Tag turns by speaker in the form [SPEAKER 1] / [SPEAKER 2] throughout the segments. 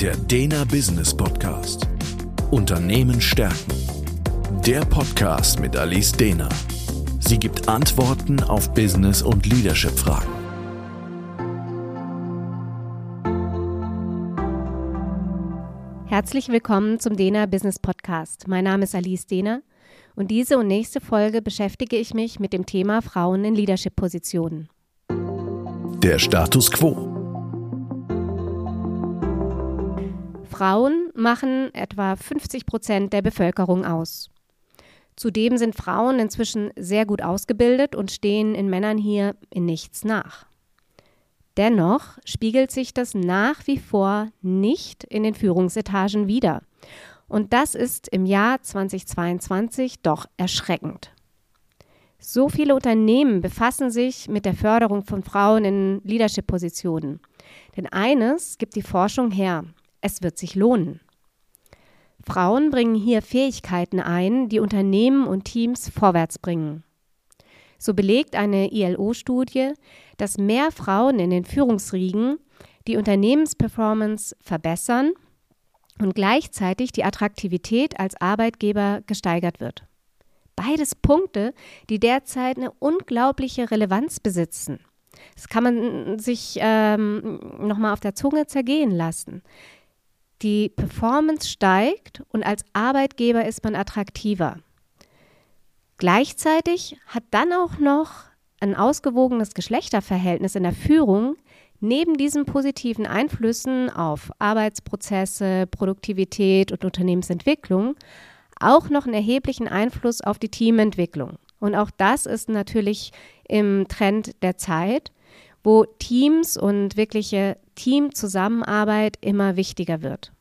[SPEAKER 1] Der Dena Business Podcast. Unternehmen stärken. Der Podcast mit Alice Dena. Sie gibt Antworten auf Business- und Leadership-Fragen.
[SPEAKER 2] Herzlich willkommen zum Dena Business Podcast. Mein Name ist Alice Dena und diese und nächste Folge beschäftige ich mich mit dem Thema Frauen in Leadership-Positionen.
[SPEAKER 1] Der Status quo.
[SPEAKER 2] Frauen machen etwa 50 Prozent der Bevölkerung aus. Zudem sind Frauen inzwischen sehr gut ausgebildet und stehen in Männern hier in nichts nach. Dennoch spiegelt sich das nach wie vor nicht in den Führungsetagen wider. Und das ist im Jahr 2022 doch erschreckend. So viele Unternehmen befassen sich mit der Förderung von Frauen in Leadership-Positionen. Denn eines gibt die Forschung her. Es wird sich lohnen. Frauen bringen hier Fähigkeiten ein, die Unternehmen und Teams vorwärts bringen. So belegt eine ILO-Studie, dass mehr Frauen in den Führungsriegen die Unternehmensperformance verbessern und gleichzeitig die Attraktivität als Arbeitgeber gesteigert wird. Beides Punkte, die derzeit eine unglaubliche Relevanz besitzen. Das kann man sich ähm, nochmal auf der Zunge zergehen lassen. Die Performance steigt und als Arbeitgeber ist man attraktiver. Gleichzeitig hat dann auch noch ein ausgewogenes Geschlechterverhältnis in der Führung neben diesen positiven Einflüssen auf Arbeitsprozesse, Produktivität und Unternehmensentwicklung auch noch einen erheblichen Einfluss auf die Teamentwicklung. Und auch das ist natürlich im Trend der Zeit, wo Teams und wirkliche Teamzusammenarbeit immer wichtiger wird.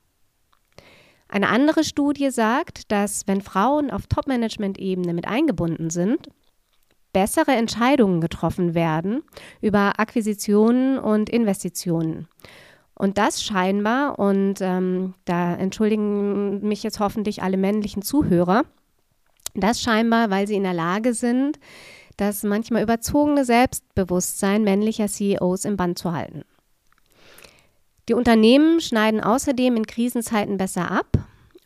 [SPEAKER 2] Eine andere Studie sagt, dass wenn Frauen auf Top-Management-Ebene mit eingebunden sind, bessere Entscheidungen getroffen werden über Akquisitionen und Investitionen. Und das scheinbar, und ähm, da entschuldigen mich jetzt hoffentlich alle männlichen Zuhörer, das scheinbar, weil sie in der Lage sind, das manchmal überzogene Selbstbewusstsein männlicher CEOs im Band zu halten. Die Unternehmen schneiden außerdem in Krisenzeiten besser ab.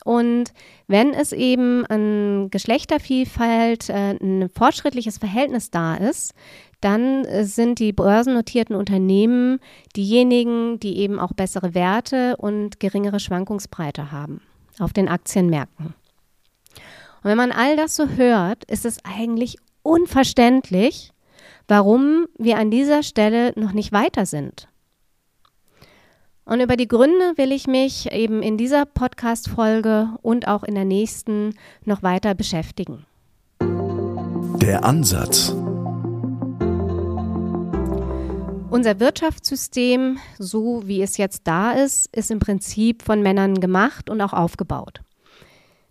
[SPEAKER 2] Und wenn es eben an Geschlechtervielfalt äh, ein fortschrittliches Verhältnis da ist, dann äh, sind die börsennotierten Unternehmen diejenigen, die eben auch bessere Werte und geringere Schwankungsbreite haben auf den Aktienmärkten. Und wenn man all das so hört, ist es eigentlich unverständlich, warum wir an dieser Stelle noch nicht weiter sind. Und über die Gründe will ich mich eben in dieser Podcast-Folge und auch in der nächsten noch weiter beschäftigen.
[SPEAKER 1] Der Ansatz.
[SPEAKER 2] Unser Wirtschaftssystem, so wie es jetzt da ist, ist im Prinzip von Männern gemacht und auch aufgebaut.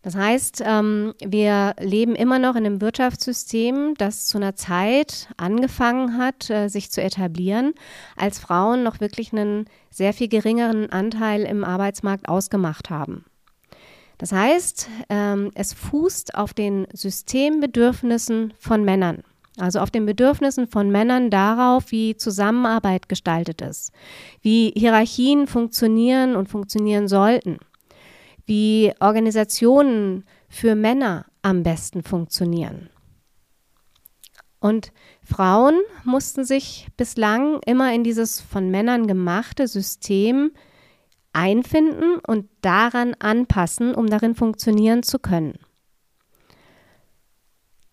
[SPEAKER 2] Das heißt, ähm, wir leben immer noch in einem Wirtschaftssystem, das zu einer Zeit angefangen hat, äh, sich zu etablieren, als Frauen noch wirklich einen sehr viel geringeren Anteil im Arbeitsmarkt ausgemacht haben. Das heißt, ähm, es fußt auf den Systembedürfnissen von Männern. Also auf den Bedürfnissen von Männern darauf, wie Zusammenarbeit gestaltet ist, wie Hierarchien funktionieren und funktionieren sollten wie Organisationen für Männer am besten funktionieren. Und Frauen mussten sich bislang immer in dieses von Männern gemachte System einfinden und daran anpassen, um darin funktionieren zu können.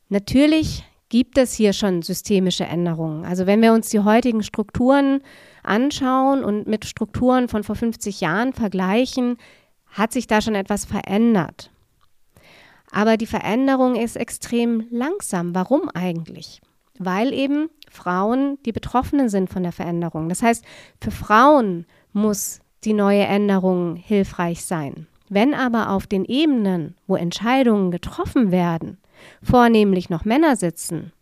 [SPEAKER 2] Natürlich gibt es hier schon systemische Änderungen. Also wenn wir uns die heutigen Strukturen anschauen und mit Strukturen von vor 50 Jahren vergleichen, hat sich da schon etwas verändert. Aber die Veränderung ist extrem langsam. Warum eigentlich? Weil eben Frauen die Betroffenen sind von der Veränderung. Das heißt, für Frauen muss die neue Änderung hilfreich sein. Wenn aber auf den Ebenen, wo Entscheidungen getroffen werden, vornehmlich noch Männer sitzen,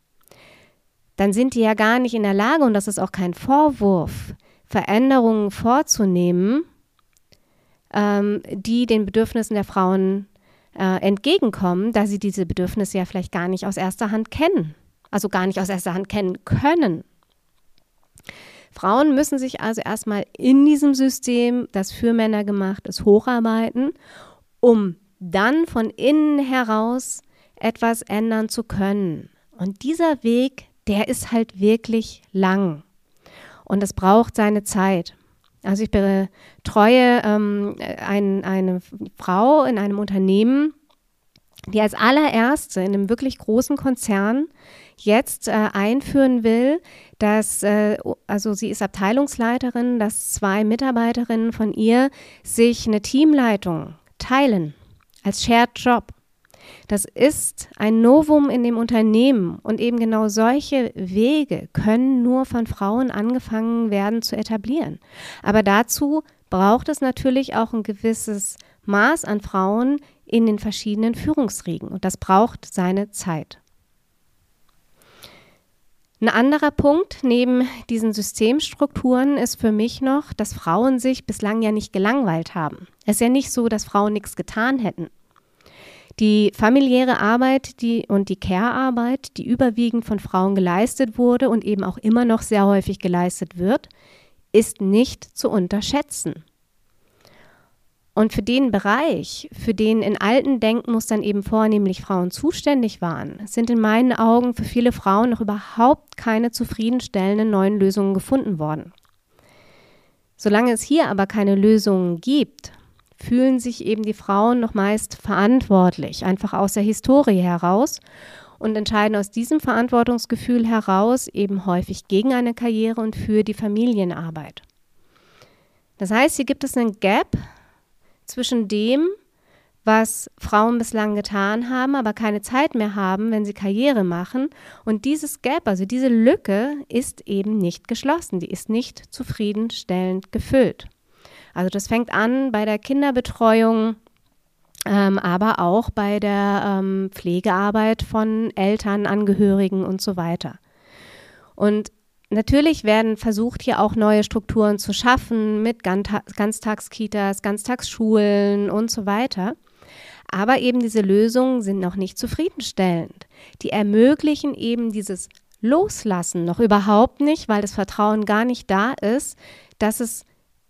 [SPEAKER 2] dann sind die ja gar nicht in der Lage, und das ist auch kein Vorwurf, Veränderungen vorzunehmen, ähm, die den Bedürfnissen der Frauen äh, entgegenkommen, da sie diese Bedürfnisse ja vielleicht gar nicht aus erster Hand kennen, also gar nicht aus erster Hand kennen können. Frauen müssen sich also erstmal in diesem System, das für Männer gemacht ist, hocharbeiten, um dann von innen heraus etwas ändern zu können. Und dieser Weg, der ist halt wirklich lang. Und es braucht seine Zeit. Also ich betreue ähm, ein, eine Frau in einem Unternehmen, die als allererste in einem wirklich großen Konzern jetzt äh, einführen will, dass, äh, also sie ist Abteilungsleiterin, dass zwei Mitarbeiterinnen von ihr sich eine Teamleitung teilen als Shared Job. Das ist ein Novum in dem Unternehmen und eben genau solche Wege können nur von Frauen angefangen werden zu etablieren. Aber dazu braucht es natürlich auch ein gewisses Maß an Frauen in den verschiedenen Führungsriegen und das braucht seine Zeit. Ein anderer Punkt neben diesen Systemstrukturen ist für mich noch, dass Frauen sich bislang ja nicht gelangweilt haben. Es ist ja nicht so, dass Frauen nichts getan hätten. Die familiäre Arbeit die, und die Care-Arbeit, die überwiegend von Frauen geleistet wurde und eben auch immer noch sehr häufig geleistet wird, ist nicht zu unterschätzen. Und für den Bereich, für den in alten Denkmustern eben vornehmlich Frauen zuständig waren, sind in meinen Augen für viele Frauen noch überhaupt keine zufriedenstellenden neuen Lösungen gefunden worden. Solange es hier aber keine Lösungen gibt, fühlen sich eben die Frauen noch meist verantwortlich, einfach aus der Historie heraus und entscheiden aus diesem Verantwortungsgefühl heraus eben häufig gegen eine Karriere und für die Familienarbeit. Das heißt, hier gibt es einen Gap zwischen dem, was Frauen bislang getan haben, aber keine Zeit mehr haben, wenn sie Karriere machen. Und dieses Gap, also diese Lücke, ist eben nicht geschlossen, die ist nicht zufriedenstellend gefüllt. Also das fängt an bei der Kinderbetreuung, ähm, aber auch bei der ähm, Pflegearbeit von Eltern, Angehörigen und so weiter. Und natürlich werden versucht, hier auch neue Strukturen zu schaffen mit Ganztagskitas, Ganztagsschulen und so weiter. Aber eben diese Lösungen sind noch nicht zufriedenstellend. Die ermöglichen eben dieses Loslassen noch überhaupt nicht, weil das Vertrauen gar nicht da ist, dass es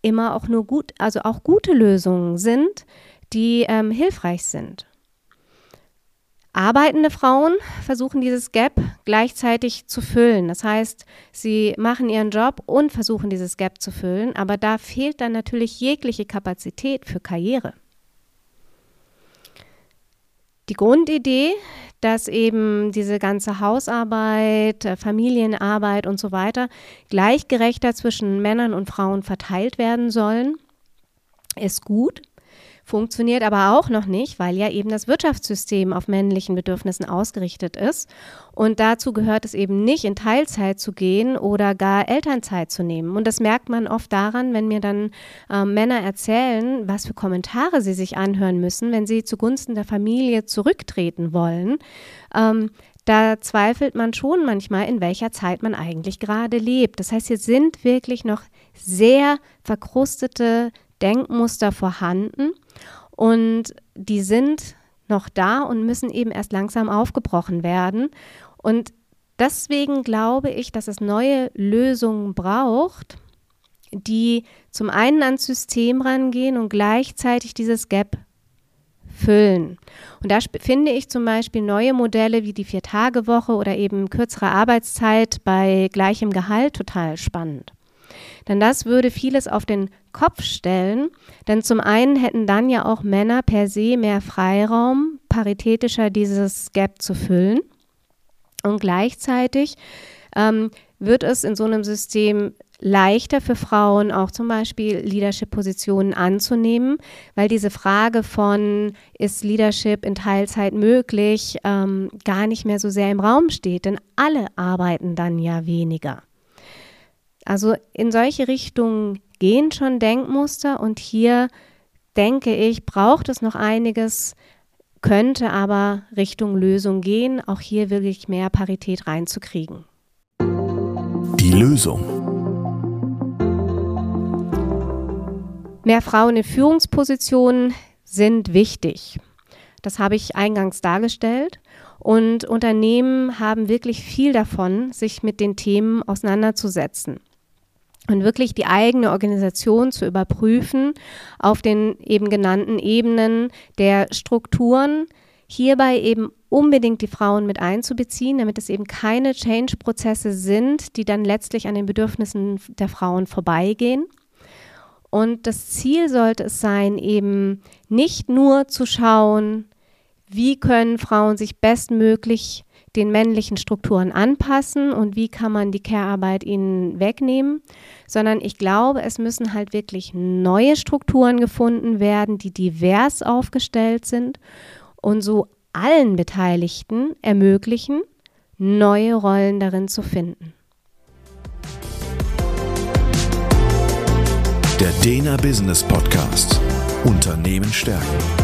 [SPEAKER 2] immer auch nur gut, also auch gute Lösungen sind, die ähm, hilfreich sind. Arbeitende Frauen versuchen dieses Gap gleichzeitig zu füllen. Das heißt, sie machen ihren Job und versuchen dieses Gap zu füllen, aber da fehlt dann natürlich jegliche Kapazität für Karriere. Die Grundidee dass eben diese ganze Hausarbeit, äh, Familienarbeit und so weiter gleichgerechter zwischen Männern und Frauen verteilt werden sollen, ist gut. Funktioniert aber auch noch nicht, weil ja eben das Wirtschaftssystem auf männlichen Bedürfnissen ausgerichtet ist. Und dazu gehört es eben nicht, in Teilzeit zu gehen oder gar Elternzeit zu nehmen. Und das merkt man oft daran, wenn mir dann äh, Männer erzählen, was für Kommentare sie sich anhören müssen, wenn sie zugunsten der Familie zurücktreten wollen. Ähm, da zweifelt man schon manchmal, in welcher Zeit man eigentlich gerade lebt. Das heißt, hier sind wirklich noch sehr verkrustete Denkmuster vorhanden und die sind noch da und müssen eben erst langsam aufgebrochen werden. Und deswegen glaube ich, dass es neue Lösungen braucht, die zum einen ans System rangehen und gleichzeitig dieses Gap füllen. Und da finde ich zum Beispiel neue Modelle wie die Vier-Tage-Woche oder eben kürzere Arbeitszeit bei gleichem Gehalt total spannend. Denn das würde vieles auf den Kopf stellen. Denn zum einen hätten dann ja auch Männer per se mehr Freiraum, paritätischer dieses Gap zu füllen. Und gleichzeitig ähm, wird es in so einem System leichter für Frauen auch zum Beispiel Leadership-Positionen anzunehmen, weil diese Frage von, ist Leadership in Teilzeit möglich, ähm, gar nicht mehr so sehr im Raum steht, denn alle arbeiten dann ja weniger. Also in solche Richtungen gehen schon Denkmuster und hier denke ich, braucht es noch einiges, könnte aber Richtung Lösung gehen, auch hier wirklich mehr Parität reinzukriegen.
[SPEAKER 1] Die Lösung.
[SPEAKER 2] Mehr Frauen in Führungspositionen sind wichtig. Das habe ich eingangs dargestellt. Und Unternehmen haben wirklich viel davon, sich mit den Themen auseinanderzusetzen. Und wirklich die eigene Organisation zu überprüfen auf den eben genannten Ebenen der Strukturen, hierbei eben unbedingt die Frauen mit einzubeziehen, damit es eben keine Change-Prozesse sind, die dann letztlich an den Bedürfnissen der Frauen vorbeigehen. Und das Ziel sollte es sein, eben nicht nur zu schauen, wie können Frauen sich bestmöglich den männlichen Strukturen anpassen und wie kann man die Care-Arbeit ihnen wegnehmen, sondern ich glaube, es müssen halt wirklich neue Strukturen gefunden werden, die divers aufgestellt sind und so allen Beteiligten ermöglichen, neue Rollen darin zu finden.
[SPEAKER 1] Der Dena Business Podcast. Unternehmen stärken